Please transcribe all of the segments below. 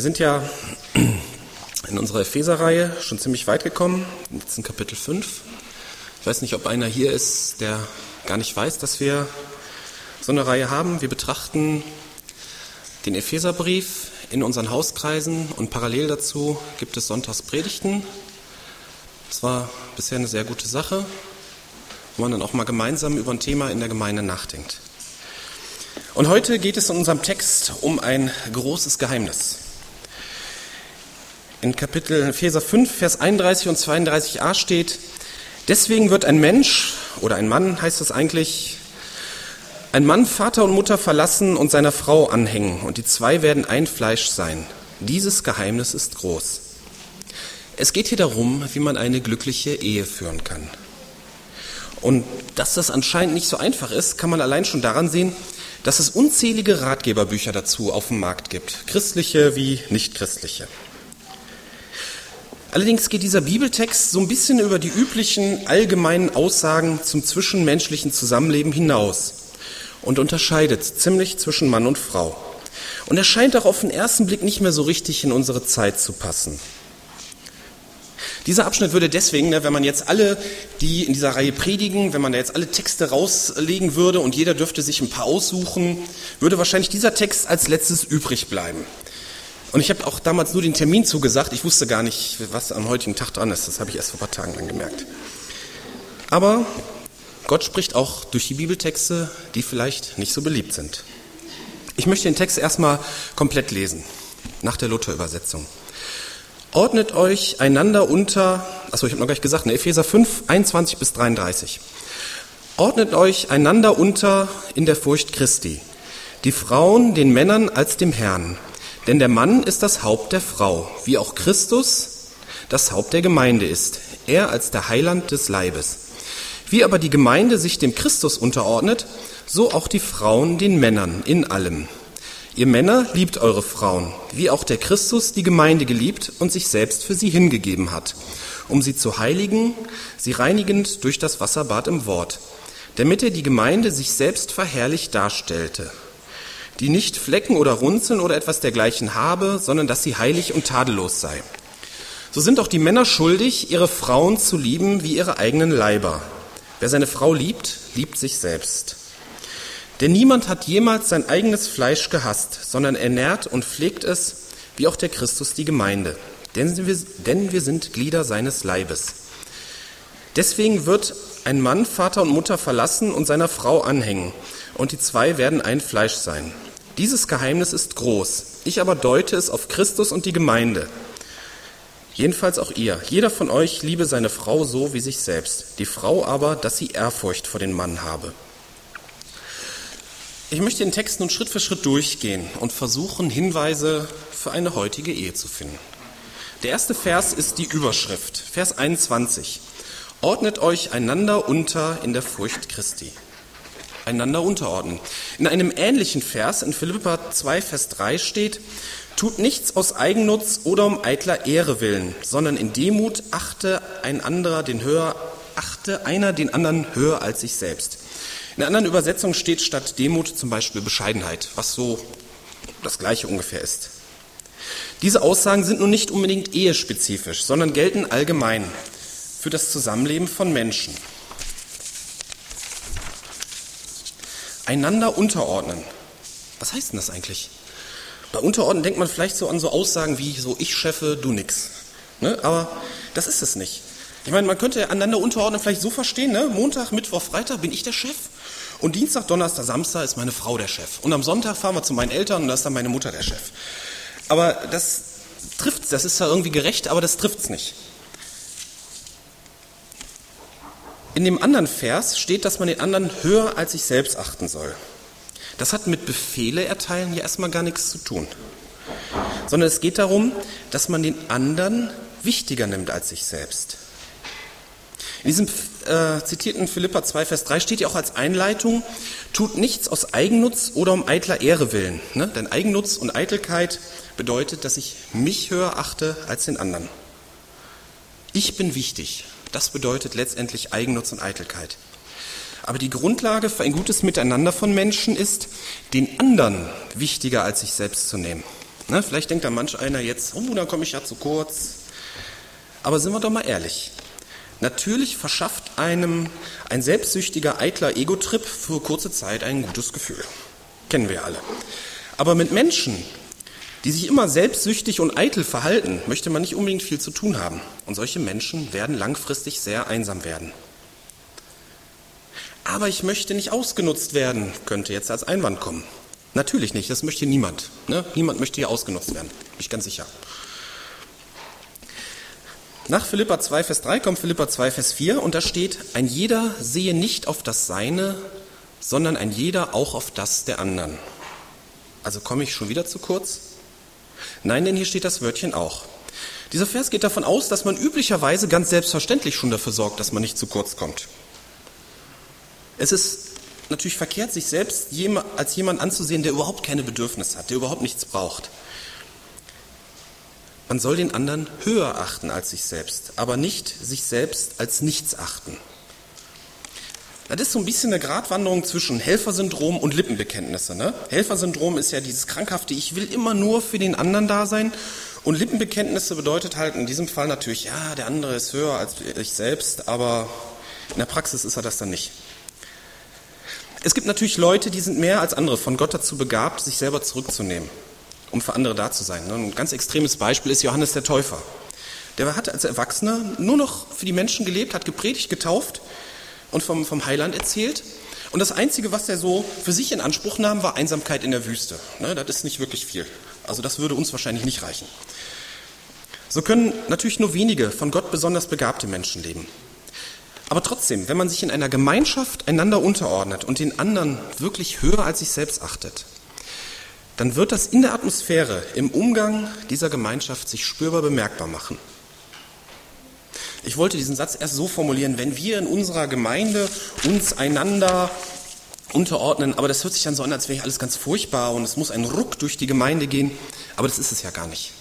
Wir sind ja in unserer Epheser-Reihe schon ziemlich weit gekommen, jetzt in Kapitel 5. Ich weiß nicht, ob einer hier ist, der gar nicht weiß, dass wir so eine Reihe haben. Wir betrachten den Epheserbrief in unseren Hauskreisen und parallel dazu gibt es Sonntagspredigten. Das war bisher eine sehr gute Sache, wo man dann auch mal gemeinsam über ein Thema in der Gemeinde nachdenkt. Und heute geht es in unserem Text um ein großes Geheimnis. In Kapitel Epheser 5, Vers 31 und 32a steht, deswegen wird ein Mensch oder ein Mann heißt es eigentlich, ein Mann Vater und Mutter verlassen und seiner Frau anhängen und die zwei werden ein Fleisch sein. Dieses Geheimnis ist groß. Es geht hier darum, wie man eine glückliche Ehe führen kann. Und dass das anscheinend nicht so einfach ist, kann man allein schon daran sehen, dass es unzählige Ratgeberbücher dazu auf dem Markt gibt, christliche wie nicht christliche. Allerdings geht dieser Bibeltext so ein bisschen über die üblichen allgemeinen Aussagen zum zwischenmenschlichen Zusammenleben hinaus und unterscheidet ziemlich zwischen Mann und Frau. Und er scheint auch auf den ersten Blick nicht mehr so richtig in unsere Zeit zu passen. Dieser Abschnitt würde deswegen, ne, wenn man jetzt alle, die in dieser Reihe predigen, wenn man da jetzt alle Texte rauslegen würde und jeder dürfte sich ein paar aussuchen, würde wahrscheinlich dieser Text als letztes übrig bleiben. Und ich habe auch damals nur den Termin zugesagt. Ich wusste gar nicht, was am heutigen Tag dran ist. Das habe ich erst vor ein paar Tagen dann gemerkt. Aber Gott spricht auch durch die Bibeltexte, die vielleicht nicht so beliebt sind. Ich möchte den Text erstmal komplett lesen, nach der Luther-Übersetzung. Ordnet euch einander unter, achso, ich habe noch gar nicht gesagt, ne, Epheser 5, 21 bis 33. Ordnet euch einander unter in der Furcht Christi. Die Frauen den Männern als dem Herrn denn der Mann ist das Haupt der Frau, wie auch Christus das Haupt der Gemeinde ist, er als der Heiland des Leibes. Wie aber die Gemeinde sich dem Christus unterordnet, so auch die Frauen den Männern in allem. Ihr Männer liebt eure Frauen, wie auch der Christus die Gemeinde geliebt und sich selbst für sie hingegeben hat, um sie zu heiligen, sie reinigend durch das Wasserbad im Wort, damit er die Gemeinde sich selbst verherrlicht darstellte die nicht Flecken oder Runzeln oder etwas dergleichen habe, sondern dass sie heilig und tadellos sei. So sind auch die Männer schuldig, ihre Frauen zu lieben wie ihre eigenen Leiber. Wer seine Frau liebt, liebt sich selbst. Denn niemand hat jemals sein eigenes Fleisch gehasst, sondern ernährt und pflegt es, wie auch der Christus die Gemeinde. Denn wir, denn wir sind Glieder seines Leibes. Deswegen wird ein Mann Vater und Mutter verlassen und seiner Frau anhängen, und die zwei werden ein Fleisch sein. Dieses Geheimnis ist groß. Ich aber deute es auf Christus und die Gemeinde. Jedenfalls auch ihr. Jeder von euch liebe seine Frau so wie sich selbst. Die Frau aber, dass sie Ehrfurcht vor den Mann habe. Ich möchte den Text nun Schritt für Schritt durchgehen und versuchen, Hinweise für eine heutige Ehe zu finden. Der erste Vers ist die Überschrift, Vers 21. Ordnet euch einander unter in der Furcht Christi einander unterordnen. In einem ähnlichen Vers in Philippa 2, Vers 3 steht, tut nichts aus Eigennutz oder um eitler Ehre willen, sondern in Demut achte ein anderer den höher, achte einer den anderen höher als sich selbst. In anderen Übersetzungen steht statt Demut zum Beispiel Bescheidenheit, was so das gleiche ungefähr ist. Diese Aussagen sind nun nicht unbedingt ehespezifisch, sondern gelten allgemein für das Zusammenleben von Menschen. Einander unterordnen. Was heißt denn das eigentlich? Bei Unterordnen denkt man vielleicht so an so Aussagen wie so ich chefe, du nix. Ne? Aber das ist es nicht. Ich meine, man könnte einander unterordnen vielleicht so verstehen, ne? Montag, Mittwoch, Freitag bin ich der Chef und Dienstag, Donnerstag, Samstag ist meine Frau der Chef. Und am Sonntag fahren wir zu meinen Eltern und da ist dann meine Mutter der Chef. Aber das trifft das ist zwar irgendwie gerecht, aber das trifft es nicht. In dem anderen Vers steht, dass man den anderen höher als sich selbst achten soll. Das hat mit Befehle erteilen ja erstmal gar nichts zu tun, sondern es geht darum, dass man den anderen wichtiger nimmt als sich selbst. In diesem äh, zitierten Philippa 2, Vers 3 steht ja auch als Einleitung, tut nichts aus Eigennutz oder um eitler Ehre willen. Ne? Denn Eigennutz und Eitelkeit bedeutet, dass ich mich höher achte als den anderen. Ich bin wichtig. Das bedeutet letztendlich Eigennutz und Eitelkeit. Aber die Grundlage für ein gutes Miteinander von Menschen ist, den anderen wichtiger als sich selbst zu nehmen. Ne, vielleicht denkt da manch einer jetzt, oh, da komme ich ja zu kurz. Aber sind wir doch mal ehrlich. Natürlich verschafft einem ein selbstsüchtiger, eitler Ego-Trip für kurze Zeit ein gutes Gefühl. Kennen wir alle. Aber mit Menschen, die sich immer selbstsüchtig und eitel verhalten, möchte man nicht unbedingt viel zu tun haben. Und solche Menschen werden langfristig sehr einsam werden. Aber ich möchte nicht ausgenutzt werden, könnte jetzt als Einwand kommen. Natürlich nicht, das möchte niemand. Ne? Niemand möchte hier ausgenutzt werden, bin ich ganz sicher. Nach Philippa 2, Vers 3 kommt Philippa 2, Vers 4 und da steht, ein jeder sehe nicht auf das Seine, sondern ein jeder auch auf das der anderen. Also komme ich schon wieder zu kurz? Nein, denn hier steht das Wörtchen auch. Dieser Vers geht davon aus, dass man üblicherweise ganz selbstverständlich schon dafür sorgt, dass man nicht zu kurz kommt. Es ist natürlich verkehrt, sich selbst als jemand anzusehen, der überhaupt keine Bedürfnisse hat, der überhaupt nichts braucht. Man soll den anderen höher achten als sich selbst, aber nicht sich selbst als nichts achten. Das ist so ein bisschen eine Gratwanderung zwischen Helfersyndrom und Lippenbekenntnisse. Ne? Helfersyndrom ist ja dieses krankhafte, ich will immer nur für den anderen da sein. Und Lippenbekenntnisse bedeutet halt in diesem Fall natürlich, ja, der andere ist höher als ich selbst, aber in der Praxis ist er das dann nicht. Es gibt natürlich Leute, die sind mehr als andere von Gott dazu begabt, sich selber zurückzunehmen, um für andere da zu sein. Ne? Ein ganz extremes Beispiel ist Johannes der Täufer. Der hat als Erwachsener nur noch für die Menschen gelebt, hat gepredigt, getauft und vom, vom Heiland erzählt. Und das Einzige, was er so für sich in Anspruch nahm, war Einsamkeit in der Wüste. Ne? Das ist nicht wirklich viel. Also das würde uns wahrscheinlich nicht reichen. So können natürlich nur wenige von Gott besonders begabte Menschen leben. Aber trotzdem, wenn man sich in einer Gemeinschaft einander unterordnet und den anderen wirklich höher als sich selbst achtet, dann wird das in der Atmosphäre, im Umgang dieser Gemeinschaft sich spürbar bemerkbar machen. Ich wollte diesen Satz erst so formulieren, wenn wir in unserer Gemeinde uns einander unterordnen, aber das hört sich dann so an, als wäre alles ganz furchtbar und es muss ein Ruck durch die Gemeinde gehen, aber das ist es ja gar nicht.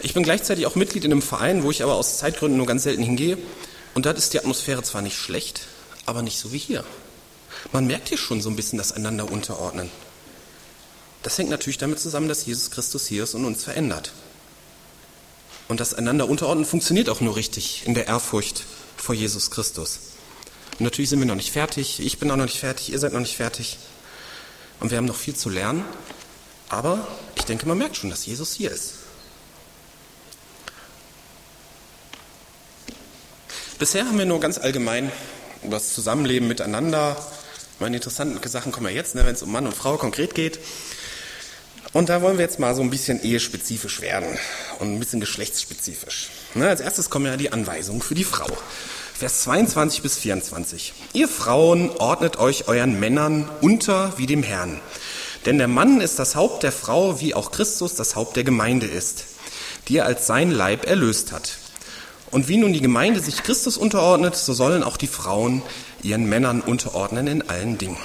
Ich bin gleichzeitig auch Mitglied in einem Verein, wo ich aber aus Zeitgründen nur ganz selten hingehe und dort ist die Atmosphäre zwar nicht schlecht, aber nicht so wie hier. Man merkt hier schon so ein bisschen das einander unterordnen. Das hängt natürlich damit zusammen, dass Jesus Christus hier ist und uns verändert. Und das einander unterordnen funktioniert auch nur richtig in der Ehrfurcht vor Jesus Christus. Und natürlich sind wir noch nicht fertig, ich bin auch noch nicht fertig, ihr seid noch nicht fertig. Und wir haben noch viel zu lernen. Aber ich denke, man merkt schon, dass Jesus hier ist. Bisher haben wir nur ganz allgemein über das Zusammenleben miteinander. Meine interessanten Sachen kommen ja jetzt, ne, wenn es um Mann und Frau konkret geht. Und da wollen wir jetzt mal so ein bisschen ehespezifisch werden und ein bisschen geschlechtsspezifisch. Ne, als erstes kommen ja die Anweisungen für die Frau. Vers 22 bis 24. Ihr Frauen ordnet euch euren Männern unter wie dem Herrn. Denn der Mann ist das Haupt der Frau, wie auch Christus das Haupt der Gemeinde ist, die er als sein Leib erlöst hat. Und wie nun die Gemeinde sich Christus unterordnet, so sollen auch die Frauen ihren Männern unterordnen in allen Dingen.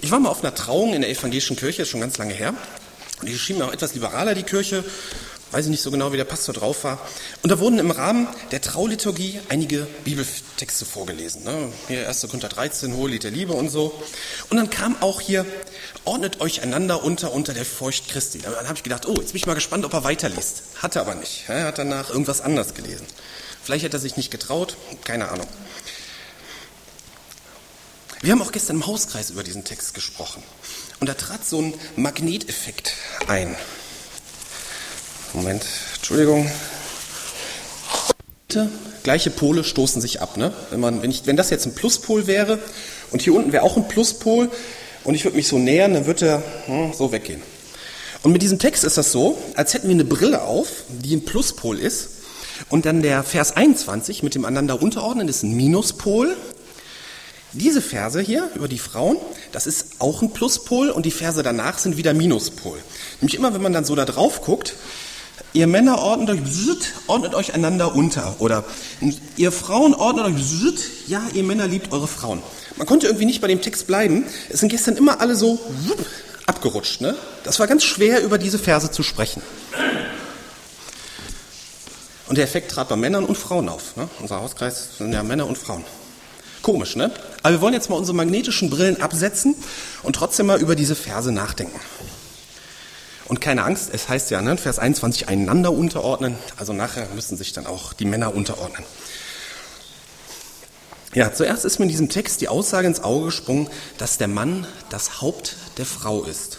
Ich war mal auf einer Trauung in der evangelischen Kirche, ist schon ganz lange her. Die schien mir auch etwas liberaler, die Kirche. Weiß ich nicht so genau, wie der Pastor drauf war. Und da wurden im Rahmen der Trauliturgie einige Bibeltexte vorgelesen. Ne? Hier 1. Korinther 13, Hohe Lied der Liebe und so. Und dann kam auch hier, ordnet euch einander unter unter der Furcht Christi. Dann habe ich gedacht, oh, jetzt bin ich mal gespannt, ob er weiterliest. Hat er aber nicht. Er hat danach irgendwas anderes gelesen. Vielleicht hat er sich nicht getraut, keine Ahnung. Wir haben auch gestern im Hauskreis über diesen Text gesprochen. Und da trat so ein Magneteffekt ein. Moment, Entschuldigung. Gleiche Pole stoßen sich ab. Ne? Wenn, man, wenn, ich, wenn das jetzt ein Pluspol wäre und hier unten wäre auch ein Pluspol und ich würde mich so nähern, dann würde er hm, so weggehen. Und mit diesem Text ist das so, als hätten wir eine Brille auf, die ein Pluspol ist. Und dann der Vers 21 mit dem einander unterordnen ist ein Minuspol. Diese Verse hier über die Frauen, das ist auch ein Pluspol und die Verse danach sind wieder Minuspol. Nämlich immer, wenn man dann so da drauf guckt, ihr Männer ordnet euch, ordnet euch einander unter. Oder ihr Frauen ordnet euch, ja, ihr Männer liebt eure Frauen. Man konnte irgendwie nicht bei dem Text bleiben. Es sind gestern immer alle so abgerutscht. Ne? Das war ganz schwer, über diese Verse zu sprechen. Und der Effekt trat bei Männern und Frauen auf. Ne? Unser Hauskreis sind ja Männer und Frauen. Komisch, ne? Aber wir wollen jetzt mal unsere magnetischen Brillen absetzen und trotzdem mal über diese Verse nachdenken. Und keine Angst, es heißt ja, ne, Vers 21, einander unterordnen. Also nachher müssen sich dann auch die Männer unterordnen. Ja, zuerst ist mir in diesem Text die Aussage ins Auge gesprungen, dass der Mann das Haupt der Frau ist.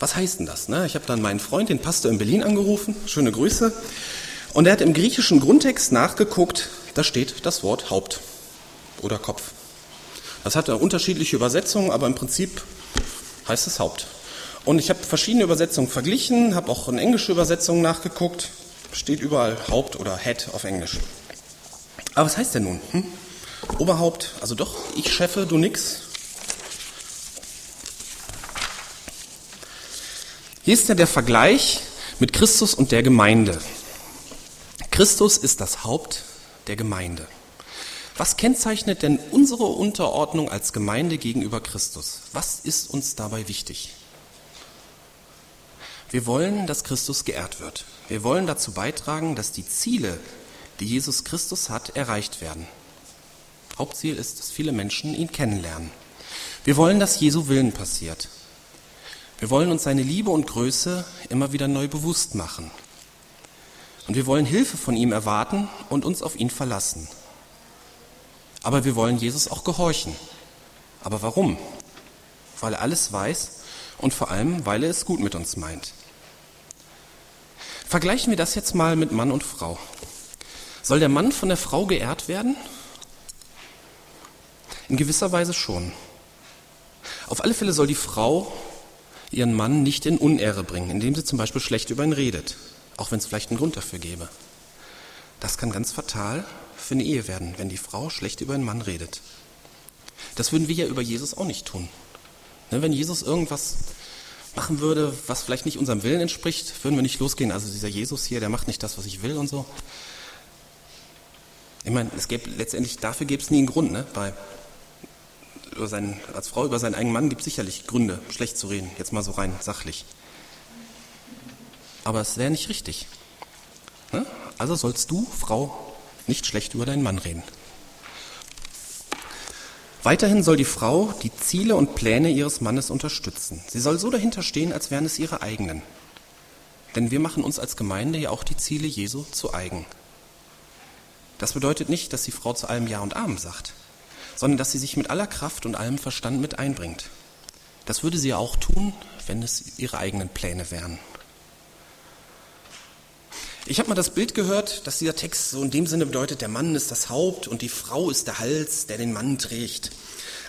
Was heißt denn das? Ne? Ich habe dann meinen Freund, den Pastor in Berlin, angerufen. Schöne Grüße. Und er hat im griechischen Grundtext nachgeguckt, da steht das Wort Haupt oder Kopf. Das hat unterschiedliche Übersetzungen, aber im Prinzip heißt es Haupt. Und ich habe verschiedene Übersetzungen verglichen, habe auch in englische Übersetzungen nachgeguckt. Steht überall Haupt oder Head auf Englisch. Aber was heißt denn nun? Hm? Oberhaupt, also doch, ich chefe, du nix. Hier ist ja der Vergleich mit Christus und der Gemeinde. Christus ist das Haupt der Gemeinde. Was kennzeichnet denn unsere Unterordnung als Gemeinde gegenüber Christus? Was ist uns dabei wichtig? Wir wollen, dass Christus geehrt wird. Wir wollen dazu beitragen, dass die Ziele, die Jesus Christus hat, erreicht werden. Hauptziel ist, dass viele Menschen ihn kennenlernen. Wir wollen, dass Jesu Willen passiert. Wir wollen uns seine Liebe und Größe immer wieder neu bewusst machen. Und wir wollen Hilfe von ihm erwarten und uns auf ihn verlassen. Aber wir wollen Jesus auch gehorchen. Aber warum? Weil er alles weiß und vor allem, weil er es gut mit uns meint. Vergleichen wir das jetzt mal mit Mann und Frau. Soll der Mann von der Frau geehrt werden? In gewisser Weise schon. Auf alle Fälle soll die Frau ihren Mann nicht in Unehre bringen, indem sie zum Beispiel schlecht über ihn redet, auch wenn es vielleicht einen Grund dafür gäbe. Das kann ganz fatal für eine Ehe werden, wenn die Frau schlecht über einen Mann redet. Das würden wir ja über Jesus auch nicht tun. Ne, wenn Jesus irgendwas machen würde, was vielleicht nicht unserem Willen entspricht, würden wir nicht losgehen. Also dieser Jesus hier, der macht nicht das, was ich will und so. Ich meine, es gäbe letztendlich dafür gäbe es nie einen Grund, ne? Weil über seinen, als Frau über seinen eigenen Mann gibt es sicherlich Gründe, schlecht zu reden, jetzt mal so rein sachlich. Aber es wäre nicht richtig. Ne? Also sollst du, Frau, nicht schlecht über deinen Mann reden. Weiterhin soll die Frau die Ziele und Pläne ihres Mannes unterstützen. Sie soll so dahinter stehen, als wären es ihre eigenen. Denn wir machen uns als Gemeinde ja auch die Ziele Jesu zu eigen. Das bedeutet nicht, dass die Frau zu allem Ja und Amen sagt sondern dass sie sich mit aller Kraft und allem Verstand mit einbringt. Das würde sie ja auch tun, wenn es ihre eigenen Pläne wären. Ich habe mal das Bild gehört, dass dieser Text so in dem Sinne bedeutet, der Mann ist das Haupt und die Frau ist der Hals, der den Mann trägt.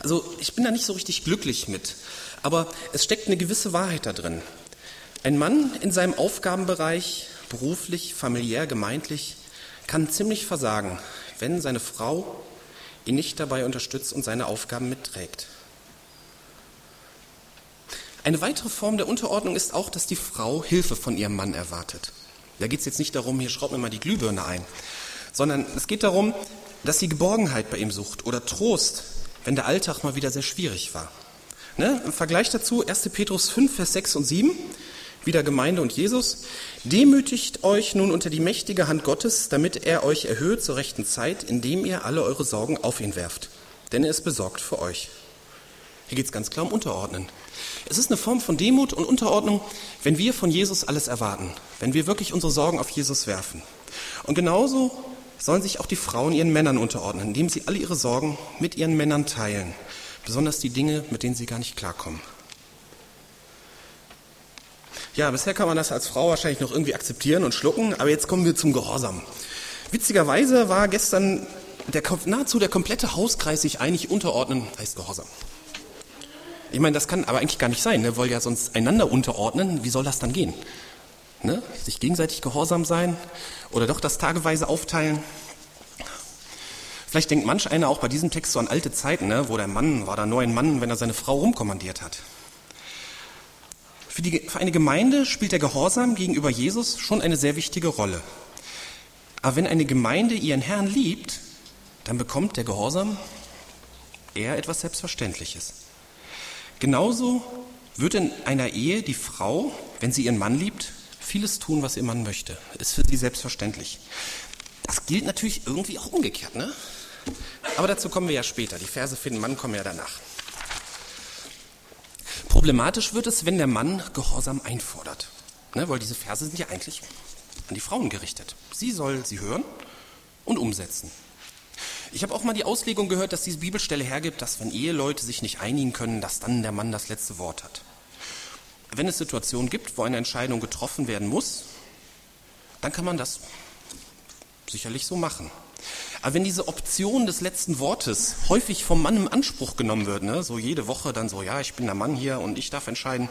Also ich bin da nicht so richtig glücklich mit, aber es steckt eine gewisse Wahrheit da drin. Ein Mann in seinem Aufgabenbereich, beruflich, familiär, gemeintlich, kann ziemlich versagen, wenn seine Frau ihn nicht dabei unterstützt und seine Aufgaben mitträgt. Eine weitere Form der Unterordnung ist auch, dass die Frau Hilfe von ihrem Mann erwartet. Da geht es jetzt nicht darum, hier schraubt mir mal die Glühbirne ein, sondern es geht darum, dass sie Geborgenheit bei ihm sucht oder Trost, wenn der Alltag mal wieder sehr schwierig war. Ne? Im Vergleich dazu 1. Petrus 5, Vers 6 und 7 wieder Gemeinde und Jesus, demütigt euch nun unter die mächtige Hand Gottes, damit er euch erhöht zur rechten Zeit, indem ihr alle eure Sorgen auf ihn werft. Denn er ist besorgt für euch. Hier geht es ganz klar um Unterordnen. Es ist eine Form von Demut und Unterordnung, wenn wir von Jesus alles erwarten, wenn wir wirklich unsere Sorgen auf Jesus werfen. Und genauso sollen sich auch die Frauen ihren Männern unterordnen, indem sie alle ihre Sorgen mit ihren Männern teilen, besonders die Dinge, mit denen sie gar nicht klarkommen. Ja, bisher kann man das als Frau wahrscheinlich noch irgendwie akzeptieren und schlucken, aber jetzt kommen wir zum Gehorsam. Witzigerweise war gestern der, nahezu der komplette Hauskreis sich einig unterordnen, heißt Gehorsam. Ich meine, das kann aber eigentlich gar nicht sein. Ne? Wir wollen ja sonst einander unterordnen. Wie soll das dann gehen? Ne? Sich gegenseitig gehorsam sein oder doch das tageweise aufteilen? Vielleicht denkt manch einer auch bei diesem Text so an alte Zeiten, ne? wo der Mann war nur ein Mann, wenn er seine Frau rumkommandiert hat. Für, die, für eine Gemeinde spielt der Gehorsam gegenüber Jesus schon eine sehr wichtige Rolle. Aber wenn eine Gemeinde ihren Herrn liebt, dann bekommt der Gehorsam eher etwas Selbstverständliches. Genauso wird in einer Ehe die Frau, wenn sie ihren Mann liebt, vieles tun, was ihr Mann möchte. Ist für sie selbstverständlich. Das gilt natürlich irgendwie auch umgekehrt, ne? Aber dazu kommen wir ja später. Die Verse für den Mann kommen ja danach. Problematisch wird es, wenn der Mann Gehorsam einfordert. Ne, weil diese Verse sind ja eigentlich an die Frauen gerichtet. Sie soll sie hören und umsetzen. Ich habe auch mal die Auslegung gehört, dass diese Bibelstelle hergibt, dass wenn Eheleute sich nicht einigen können, dass dann der Mann das letzte Wort hat. Wenn es Situationen gibt, wo eine Entscheidung getroffen werden muss, dann kann man das sicherlich so machen. Aber wenn diese Option des letzten Wortes häufig vom Mann im Anspruch genommen wird, ne, so jede Woche dann so, ja, ich bin der Mann hier und ich darf entscheiden,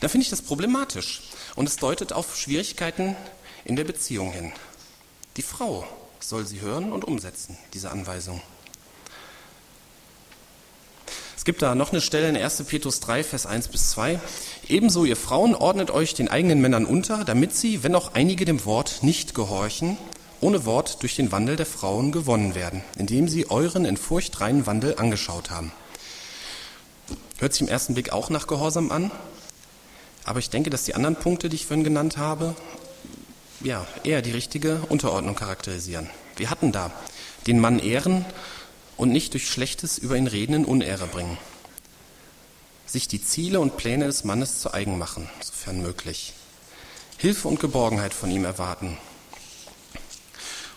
dann finde ich das problematisch. Und es deutet auf Schwierigkeiten in der Beziehung hin. Die Frau soll sie hören und umsetzen, diese Anweisung. Es gibt da noch eine Stelle in 1. Petrus 3, Vers 1 bis 2. Ebenso ihr Frauen ordnet euch den eigenen Männern unter, damit sie, wenn auch einige dem Wort nicht gehorchen, ohne Wort durch den Wandel der Frauen gewonnen werden, indem sie euren in Furcht reinen Wandel angeschaut haben. Hört sich im ersten Blick auch nach Gehorsam an, aber ich denke, dass die anderen Punkte, die ich vorhin genannt habe, ja, eher die richtige Unterordnung charakterisieren. Wir hatten da den Mann ehren und nicht durch Schlechtes über ihn reden in Unehre bringen. Sich die Ziele und Pläne des Mannes zu eigen machen, sofern möglich. Hilfe und Geborgenheit von ihm erwarten,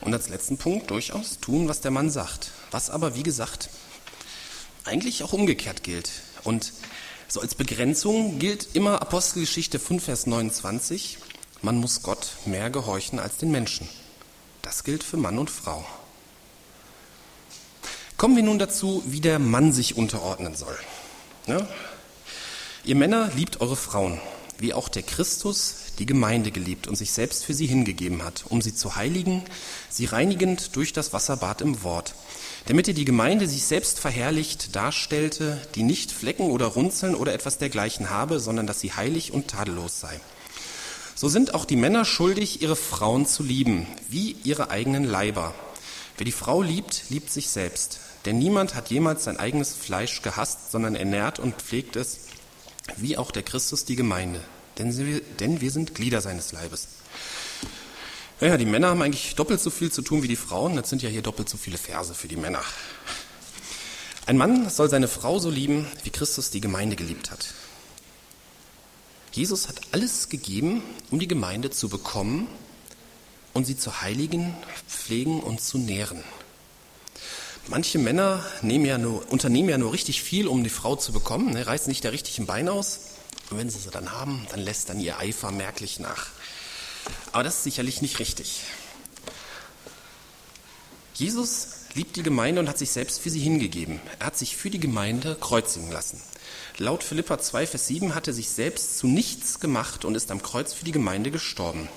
und als letzten Punkt durchaus tun, was der Mann sagt. Was aber, wie gesagt, eigentlich auch umgekehrt gilt. Und so als Begrenzung gilt immer Apostelgeschichte 5, Vers 29, man muss Gott mehr gehorchen als den Menschen. Das gilt für Mann und Frau. Kommen wir nun dazu, wie der Mann sich unterordnen soll. Ja? Ihr Männer liebt eure Frauen, wie auch der Christus die Gemeinde geliebt und sich selbst für sie hingegeben hat, um sie zu heiligen, sie reinigend durch das Wasserbad im Wort, damit er die Gemeinde sich selbst verherrlicht darstellte, die nicht Flecken oder Runzeln oder etwas dergleichen habe, sondern dass sie heilig und tadellos sei. So sind auch die Männer schuldig, ihre Frauen zu lieben, wie ihre eigenen Leiber. Wer die Frau liebt, liebt sich selbst. Denn niemand hat jemals sein eigenes Fleisch gehasst, sondern ernährt und pflegt es, wie auch der Christus die Gemeinde, denn, sie, denn wir sind Glieder seines Leibes. Naja, die Männer haben eigentlich doppelt so viel zu tun wie die Frauen. Das sind ja hier doppelt so viele Verse für die Männer. Ein Mann soll seine Frau so lieben, wie Christus die Gemeinde geliebt hat. Jesus hat alles gegeben, um die Gemeinde zu bekommen und sie zu heiligen, pflegen und zu nähren. Manche Männer ja nur, unternehmen ja nur richtig viel, um die Frau zu bekommen, ne, reißen nicht der richtigen Bein aus. Und wenn sie sie dann haben, dann lässt dann ihr Eifer merklich nach. Aber das ist sicherlich nicht richtig. Jesus liebt die Gemeinde und hat sich selbst für sie hingegeben. Er hat sich für die Gemeinde kreuzigen lassen. Laut Philippa 2, Vers 7 hat er sich selbst zu nichts gemacht und ist am Kreuz für die Gemeinde gestorben.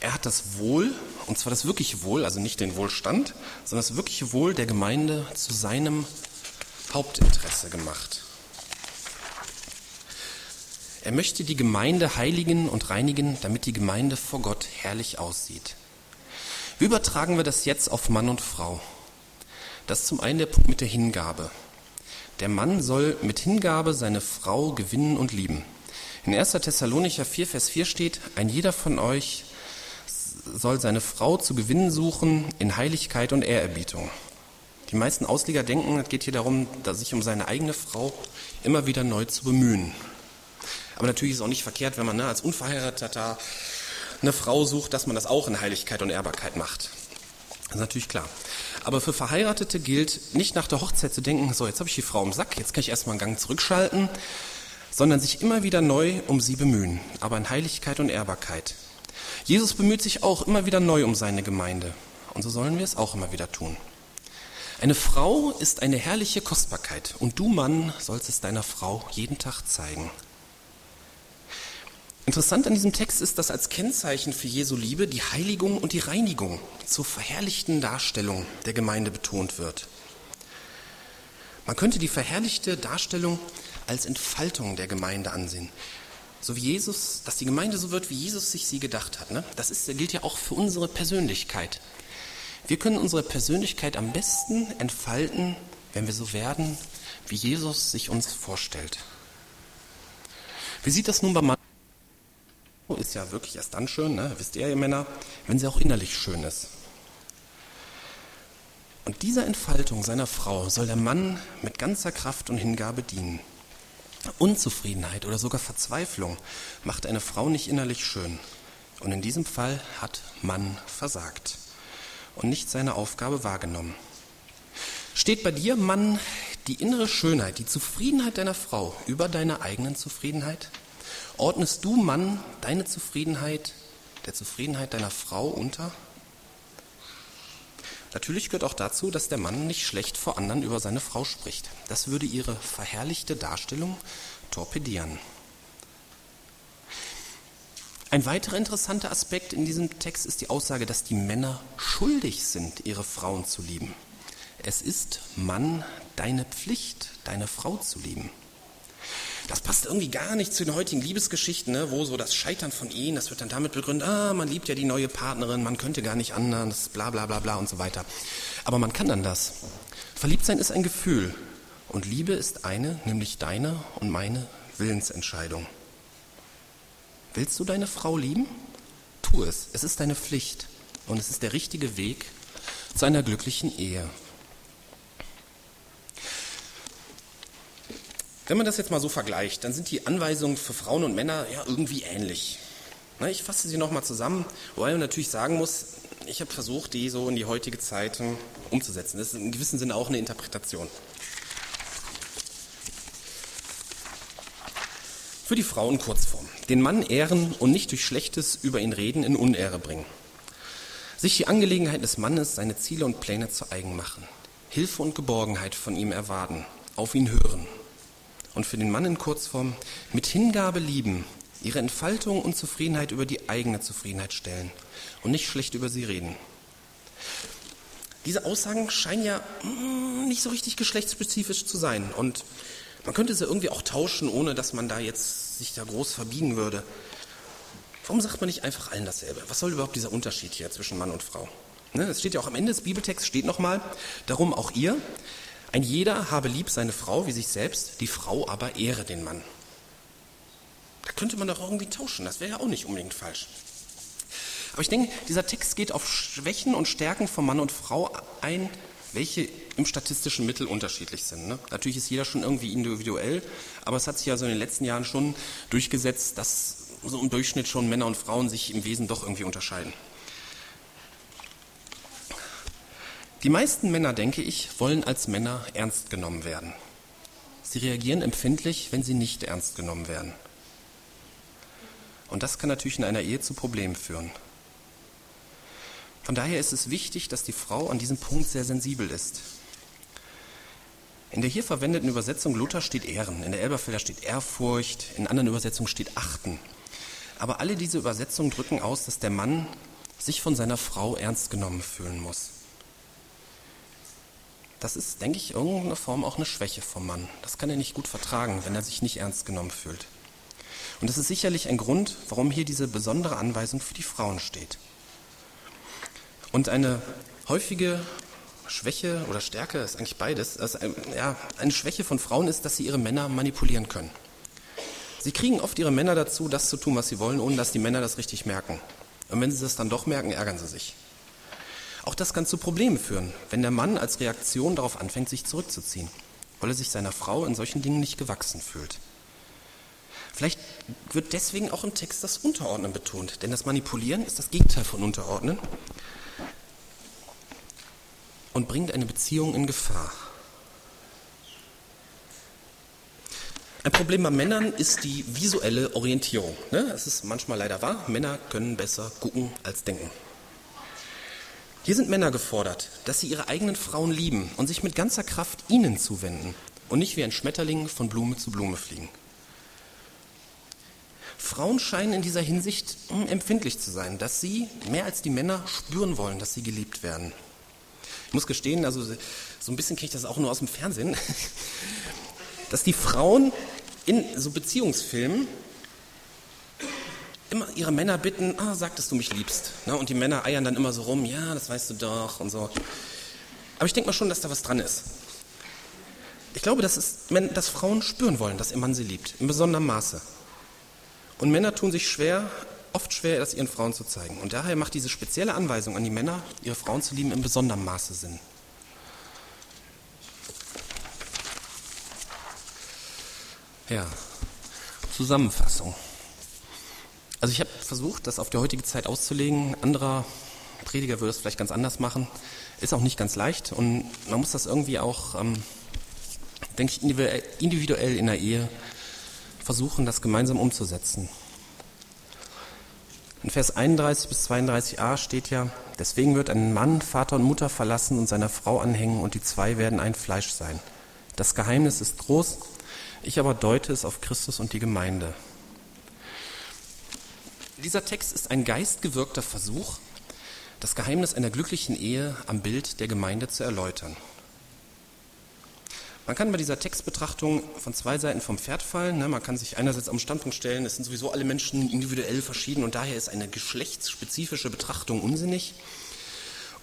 Er hat das Wohl, und zwar das wirkliche Wohl, also nicht den Wohlstand, sondern das wirkliche Wohl der Gemeinde zu seinem Hauptinteresse gemacht. Er möchte die Gemeinde heiligen und reinigen, damit die Gemeinde vor Gott herrlich aussieht. Wie übertragen wir das jetzt auf Mann und Frau? Das ist zum einen der Punkt mit der Hingabe. Der Mann soll mit Hingabe seine Frau gewinnen und lieben. In 1. Thessalonicher 4, Vers 4 steht, ein jeder von euch soll seine Frau zu gewinnen suchen in Heiligkeit und Ehrerbietung. Die meisten Ausleger denken, es geht hier darum, sich um seine eigene Frau immer wieder neu zu bemühen. Aber natürlich ist es auch nicht verkehrt, wenn man ne, als Unverheirateter eine Frau sucht, dass man das auch in Heiligkeit und Ehrbarkeit macht. Das ist natürlich klar. Aber für Verheiratete gilt, nicht nach der Hochzeit zu denken, so, jetzt habe ich die Frau im Sack, jetzt kann ich erstmal einen Gang zurückschalten, sondern sich immer wieder neu um sie bemühen, aber in Heiligkeit und Ehrbarkeit. Jesus bemüht sich auch immer wieder neu um seine Gemeinde. Und so sollen wir es auch immer wieder tun. Eine Frau ist eine herrliche Kostbarkeit und du Mann sollst es deiner Frau jeden Tag zeigen. Interessant an diesem Text ist, dass als Kennzeichen für Jesu Liebe die Heiligung und die Reinigung zur verherrlichten Darstellung der Gemeinde betont wird. Man könnte die verherrlichte Darstellung als Entfaltung der Gemeinde ansehen. So wie Jesus, dass die Gemeinde so wird, wie Jesus sich sie gedacht hat. Ne? Das ist, gilt ja auch für unsere Persönlichkeit. Wir können unsere Persönlichkeit am besten entfalten, wenn wir so werden, wie Jesus sich uns vorstellt. Wie sieht das nun bei Mann? Ist ja wirklich erst dann schön, ne? wisst ihr, ihr Männer, wenn sie auch innerlich schön ist. Und dieser Entfaltung seiner Frau soll der Mann mit ganzer Kraft und Hingabe dienen. Unzufriedenheit oder sogar Verzweiflung macht eine Frau nicht innerlich schön. Und in diesem Fall hat Mann versagt und nicht seine Aufgabe wahrgenommen. Steht bei dir, Mann, die innere Schönheit, die Zufriedenheit deiner Frau über deiner eigenen Zufriedenheit? Ordnest du, Mann, deine Zufriedenheit der Zufriedenheit deiner Frau unter? Natürlich gehört auch dazu, dass der Mann nicht schlecht vor anderen über seine Frau spricht. Das würde ihre verherrlichte Darstellung torpedieren. Ein weiterer interessanter Aspekt in diesem Text ist die Aussage, dass die Männer schuldig sind, ihre Frauen zu lieben. Es ist, Mann, deine Pflicht, deine Frau zu lieben. Das passt irgendwie gar nicht zu den heutigen Liebesgeschichten, ne, wo so das Scheitern von Ehen, das wird dann damit begründet, ah, man liebt ja die neue Partnerin, man könnte gar nicht anders, bla bla bla bla und so weiter. Aber man kann dann das. Verliebtsein ist ein Gefühl und Liebe ist eine, nämlich deine und meine Willensentscheidung. Willst du deine Frau lieben? Tu es. Es ist deine Pflicht und es ist der richtige Weg zu einer glücklichen Ehe. Wenn man das jetzt mal so vergleicht, dann sind die Anweisungen für Frauen und Männer ja irgendwie ähnlich. Ich fasse sie nochmal zusammen, wobei man natürlich sagen muss, ich habe versucht, die so in die heutige Zeit hm, umzusetzen. Das ist in gewissem Sinne auch eine Interpretation. Für die Frauen Kurzform. Den Mann ehren und nicht durch Schlechtes über ihn reden in Unehre bringen. Sich die Angelegenheit des Mannes, seine Ziele und Pläne zu eigen machen. Hilfe und Geborgenheit von ihm erwarten. Auf ihn hören und für den Mann in Kurzform mit Hingabe lieben, ihre Entfaltung und Zufriedenheit über die eigene Zufriedenheit stellen und nicht schlecht über sie reden. Diese Aussagen scheinen ja mm, nicht so richtig geschlechtsspezifisch zu sein und man könnte sie irgendwie auch tauschen, ohne dass man da jetzt sich da groß verbiegen würde. Warum sagt man nicht einfach allen dasselbe? Was soll überhaupt dieser Unterschied hier zwischen Mann und Frau? Ne, es steht ja auch am Ende des Bibeltexts, steht nochmal, darum auch ihr, ein jeder habe lieb seine Frau wie sich selbst, die Frau aber ehre den Mann. Da könnte man doch irgendwie tauschen, das wäre ja auch nicht unbedingt falsch. Aber ich denke, dieser Text geht auf Schwächen und Stärken von Mann und Frau ein, welche im statistischen Mittel unterschiedlich sind. Ne? Natürlich ist jeder schon irgendwie individuell, aber es hat sich ja so in den letzten Jahren schon durchgesetzt, dass so im Durchschnitt schon Männer und Frauen sich im Wesen doch irgendwie unterscheiden. Die meisten Männer, denke ich, wollen als Männer ernst genommen werden. Sie reagieren empfindlich, wenn sie nicht ernst genommen werden. Und das kann natürlich in einer Ehe zu Problemen führen. Von daher ist es wichtig, dass die Frau an diesem Punkt sehr sensibel ist. In der hier verwendeten Übersetzung Luther steht Ehren, in der Elberfelder steht Ehrfurcht, in anderen Übersetzungen steht Achten. Aber alle diese Übersetzungen drücken aus, dass der Mann sich von seiner Frau ernst genommen fühlen muss. Das ist, denke ich, in irgendeiner Form auch eine Schwäche vom Mann. Das kann er nicht gut vertragen, wenn er sich nicht ernst genommen fühlt. Und das ist sicherlich ein Grund, warum hier diese besondere Anweisung für die Frauen steht. Und eine häufige Schwäche oder Stärke ist eigentlich beides. Also, ja, eine Schwäche von Frauen ist, dass sie ihre Männer manipulieren können. Sie kriegen oft ihre Männer dazu, das zu tun, was sie wollen, ohne dass die Männer das richtig merken. Und wenn sie das dann doch merken, ärgern sie sich. Auch das kann zu Problemen führen, wenn der Mann als Reaktion darauf anfängt, sich zurückzuziehen, weil er sich seiner Frau in solchen Dingen nicht gewachsen fühlt. Vielleicht wird deswegen auch im Text das Unterordnen betont, denn das Manipulieren ist das Gegenteil von Unterordnen und bringt eine Beziehung in Gefahr. Ein Problem bei Männern ist die visuelle Orientierung. Ne? Es ist manchmal leider wahr, Männer können besser gucken als denken. Hier sind Männer gefordert, dass sie ihre eigenen Frauen lieben und sich mit ganzer Kraft ihnen zuwenden und nicht wie ein Schmetterling von Blume zu Blume fliegen. Frauen scheinen in dieser Hinsicht empfindlich zu sein, dass sie mehr als die Männer spüren wollen, dass sie geliebt werden. Ich muss gestehen, also so ein bisschen kenne ich das auch nur aus dem Fernsehen, dass die Frauen in so Beziehungsfilmen immer ihre Männer bitten, ah, sag, dass du mich liebst. Ne? Und die Männer eiern dann immer so rum, ja, das weißt du doch und so. Aber ich denke mal schon, dass da was dran ist. Ich glaube, dass, es, dass Frauen spüren wollen, dass ihr Mann sie liebt, in besonderem Maße. Und Männer tun sich schwer, oft schwer, das ihren Frauen zu zeigen. Und daher macht diese spezielle Anweisung an die Männer, ihre Frauen zu lieben, in besonderem Maße Sinn. Ja, Zusammenfassung. Also ich habe versucht, das auf die heutige Zeit auszulegen. Anderer Prediger würde es vielleicht ganz anders machen. Ist auch nicht ganz leicht und man muss das irgendwie auch, ähm, denke ich, individuell in der Ehe versuchen, das gemeinsam umzusetzen. In Vers 31 bis 32a steht ja, deswegen wird ein Mann Vater und Mutter verlassen und seiner Frau anhängen und die zwei werden ein Fleisch sein. Das Geheimnis ist groß, ich aber deute es auf Christus und die Gemeinde. Dieser Text ist ein geistgewirkter Versuch, das Geheimnis einer glücklichen Ehe am Bild der Gemeinde zu erläutern. Man kann bei dieser Textbetrachtung von zwei Seiten vom Pferd fallen. Ne? Man kann sich einerseits am Standpunkt stellen, es sind sowieso alle Menschen individuell verschieden und daher ist eine geschlechtsspezifische Betrachtung unsinnig.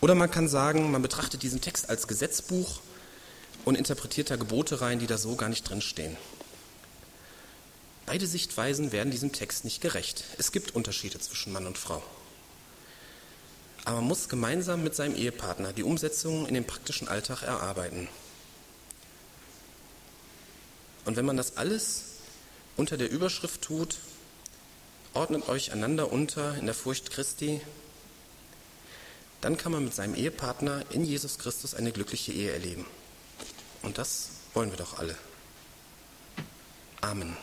Oder man kann sagen, man betrachtet diesen Text als Gesetzbuch und interpretiert da Gebote rein, die da so gar nicht drinstehen. Beide Sichtweisen werden diesem Text nicht gerecht. Es gibt Unterschiede zwischen Mann und Frau. Aber man muss gemeinsam mit seinem Ehepartner die Umsetzung in den praktischen Alltag erarbeiten. Und wenn man das alles unter der Überschrift tut, ordnet euch einander unter in der Furcht Christi, dann kann man mit seinem Ehepartner in Jesus Christus eine glückliche Ehe erleben. Und das wollen wir doch alle. Amen.